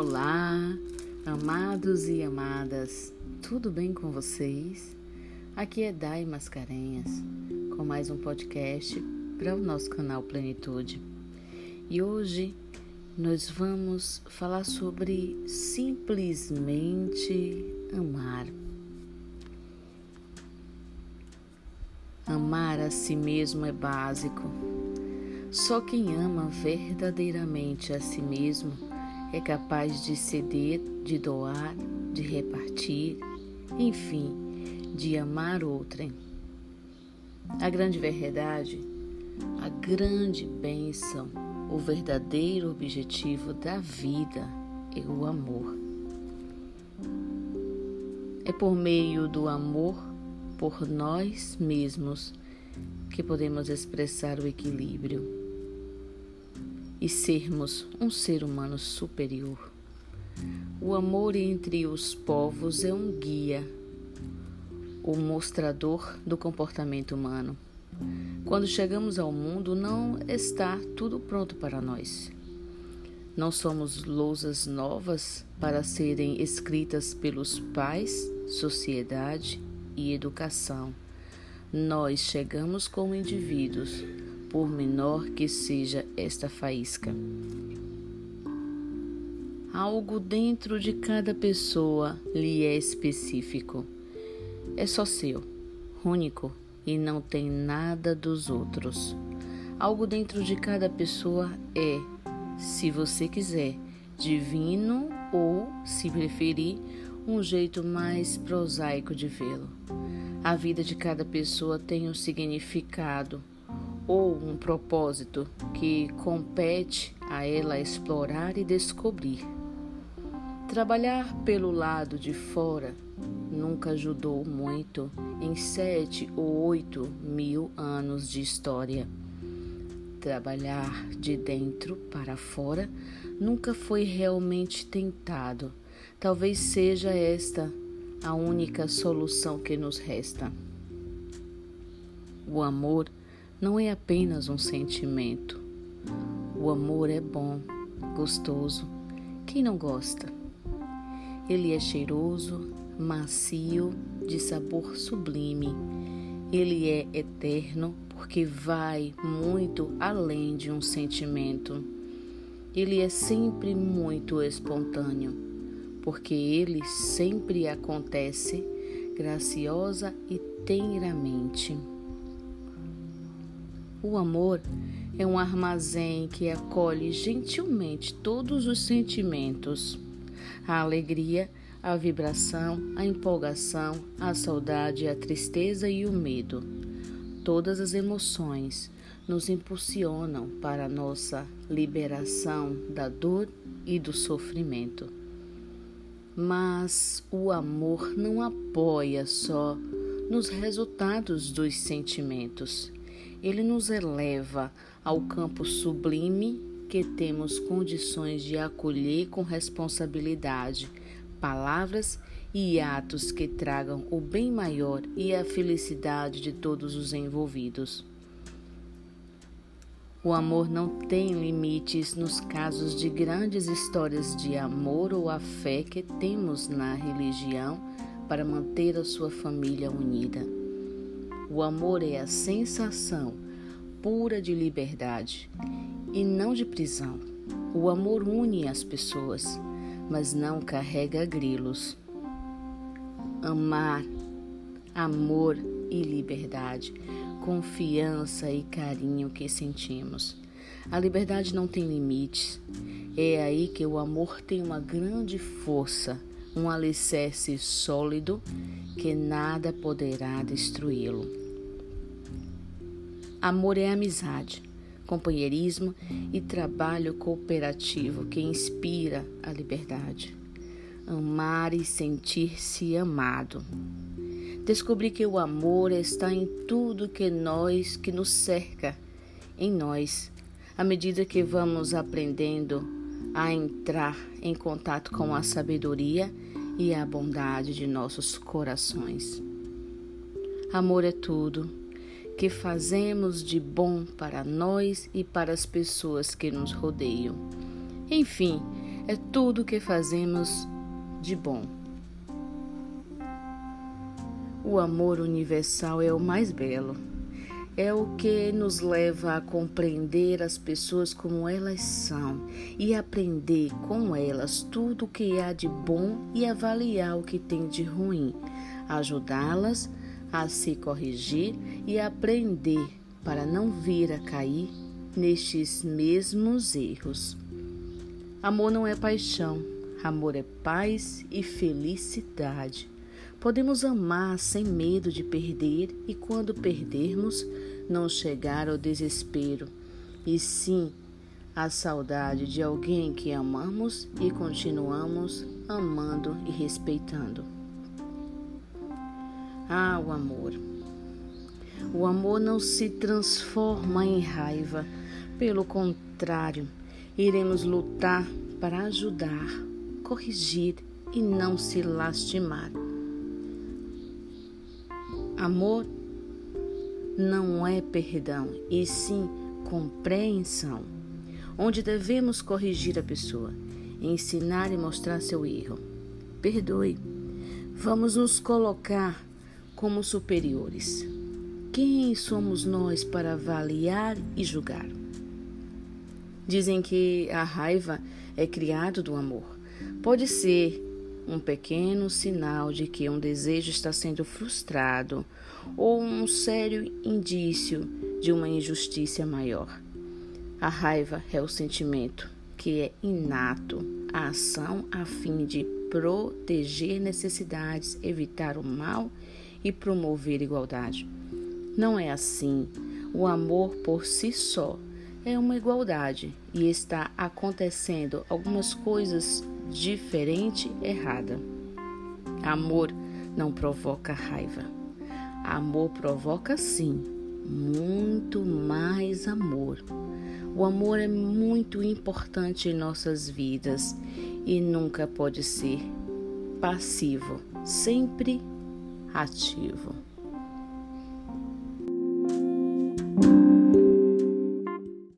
Olá, amados e amadas, tudo bem com vocês? Aqui é Dai Mascarenhas, com mais um podcast para o nosso canal Plenitude. E hoje nós vamos falar sobre simplesmente amar. Amar a si mesmo é básico. Só quem ama verdadeiramente a si mesmo é capaz de ceder, de doar, de repartir, enfim, de amar outrem. A grande verdade, a grande bênção, o verdadeiro objetivo da vida é o amor. É por meio do amor por nós mesmos que podemos expressar o equilíbrio e sermos um ser humano superior. O amor entre os povos é um guia, o mostrador do comportamento humano. Quando chegamos ao mundo, não está tudo pronto para nós. Não somos lousas novas para serem escritas pelos pais, sociedade e educação. Nós chegamos como indivíduos por menor que seja esta faísca. Algo dentro de cada pessoa lhe é específico. É só seu, único e não tem nada dos outros. Algo dentro de cada pessoa é, se você quiser, divino ou, se preferir, um jeito mais prosaico de vê-lo. A vida de cada pessoa tem um significado, ou um propósito que compete a ela explorar e descobrir. Trabalhar pelo lado de fora nunca ajudou muito em sete ou oito mil anos de história. Trabalhar de dentro para fora nunca foi realmente tentado. Talvez seja esta a única solução que nos resta. O amor não é apenas um sentimento. O amor é bom, gostoso. Quem não gosta? Ele é cheiroso, macio, de sabor sublime. Ele é eterno porque vai muito além de um sentimento. Ele é sempre muito espontâneo, porque ele sempre acontece graciosa e tenramente. O amor é um armazém que acolhe gentilmente todos os sentimentos: a alegria, a vibração, a empolgação, a saudade, a tristeza e o medo. Todas as emoções nos impulsionam para a nossa liberação da dor e do sofrimento. Mas o amor não apoia só nos resultados dos sentimentos ele nos eleva ao campo sublime que temos condições de acolher com responsabilidade palavras e atos que tragam o bem maior e a felicidade de todos os envolvidos. O amor não tem limites nos casos de grandes histórias de amor ou a fé que temos na religião para manter a sua família unida. O amor é a sensação pura de liberdade e não de prisão. O amor une as pessoas, mas não carrega grilos. Amar, amor e liberdade, confiança e carinho que sentimos. A liberdade não tem limites. É aí que o amor tem uma grande força, um alicerce sólido que nada poderá destruí-lo. Amor é amizade, companheirismo e trabalho cooperativo que inspira a liberdade. Amar e sentir-se amado. Descobri que o amor está em tudo que nós que nos cerca, em nós, à medida que vamos aprendendo a entrar em contato com a sabedoria e a bondade de nossos corações. Amor é tudo que fazemos de bom para nós e para as pessoas que nos rodeiam. Enfim, é tudo que fazemos de bom. O amor universal é o mais belo. É o que nos leva a compreender as pessoas como elas são e aprender com elas tudo o que há de bom e avaliar o que tem de ruim, ajudá-las a se corrigir e aprender para não vir a cair nestes mesmos erros. Amor não é paixão, amor é paz e felicidade. Podemos amar sem medo de perder e, quando perdermos, não chegar ao desespero, e sim a saudade de alguém que amamos e continuamos amando e respeitando. Ah, o amor. O amor não se transforma em raiva, pelo contrário, iremos lutar para ajudar, corrigir e não se lastimar. Amor não é perdão, e sim compreensão, onde devemos corrigir a pessoa, ensinar e mostrar seu erro. Perdoe. Vamos nos colocar como superiores. Quem somos nós para avaliar e julgar? Dizem que a raiva é criado do amor. Pode ser um pequeno sinal de que um desejo está sendo frustrado ou um sério indício de uma injustiça maior. A raiva é o sentimento que é inato, a ação a fim de proteger necessidades, evitar o mal e promover igualdade. Não é assim. O amor por si só é uma igualdade e está acontecendo algumas coisas diferente, errada. Amor não provoca raiva. Amor provoca sim, muito mais amor. O amor é muito importante em nossas vidas e nunca pode ser passivo, sempre ativo.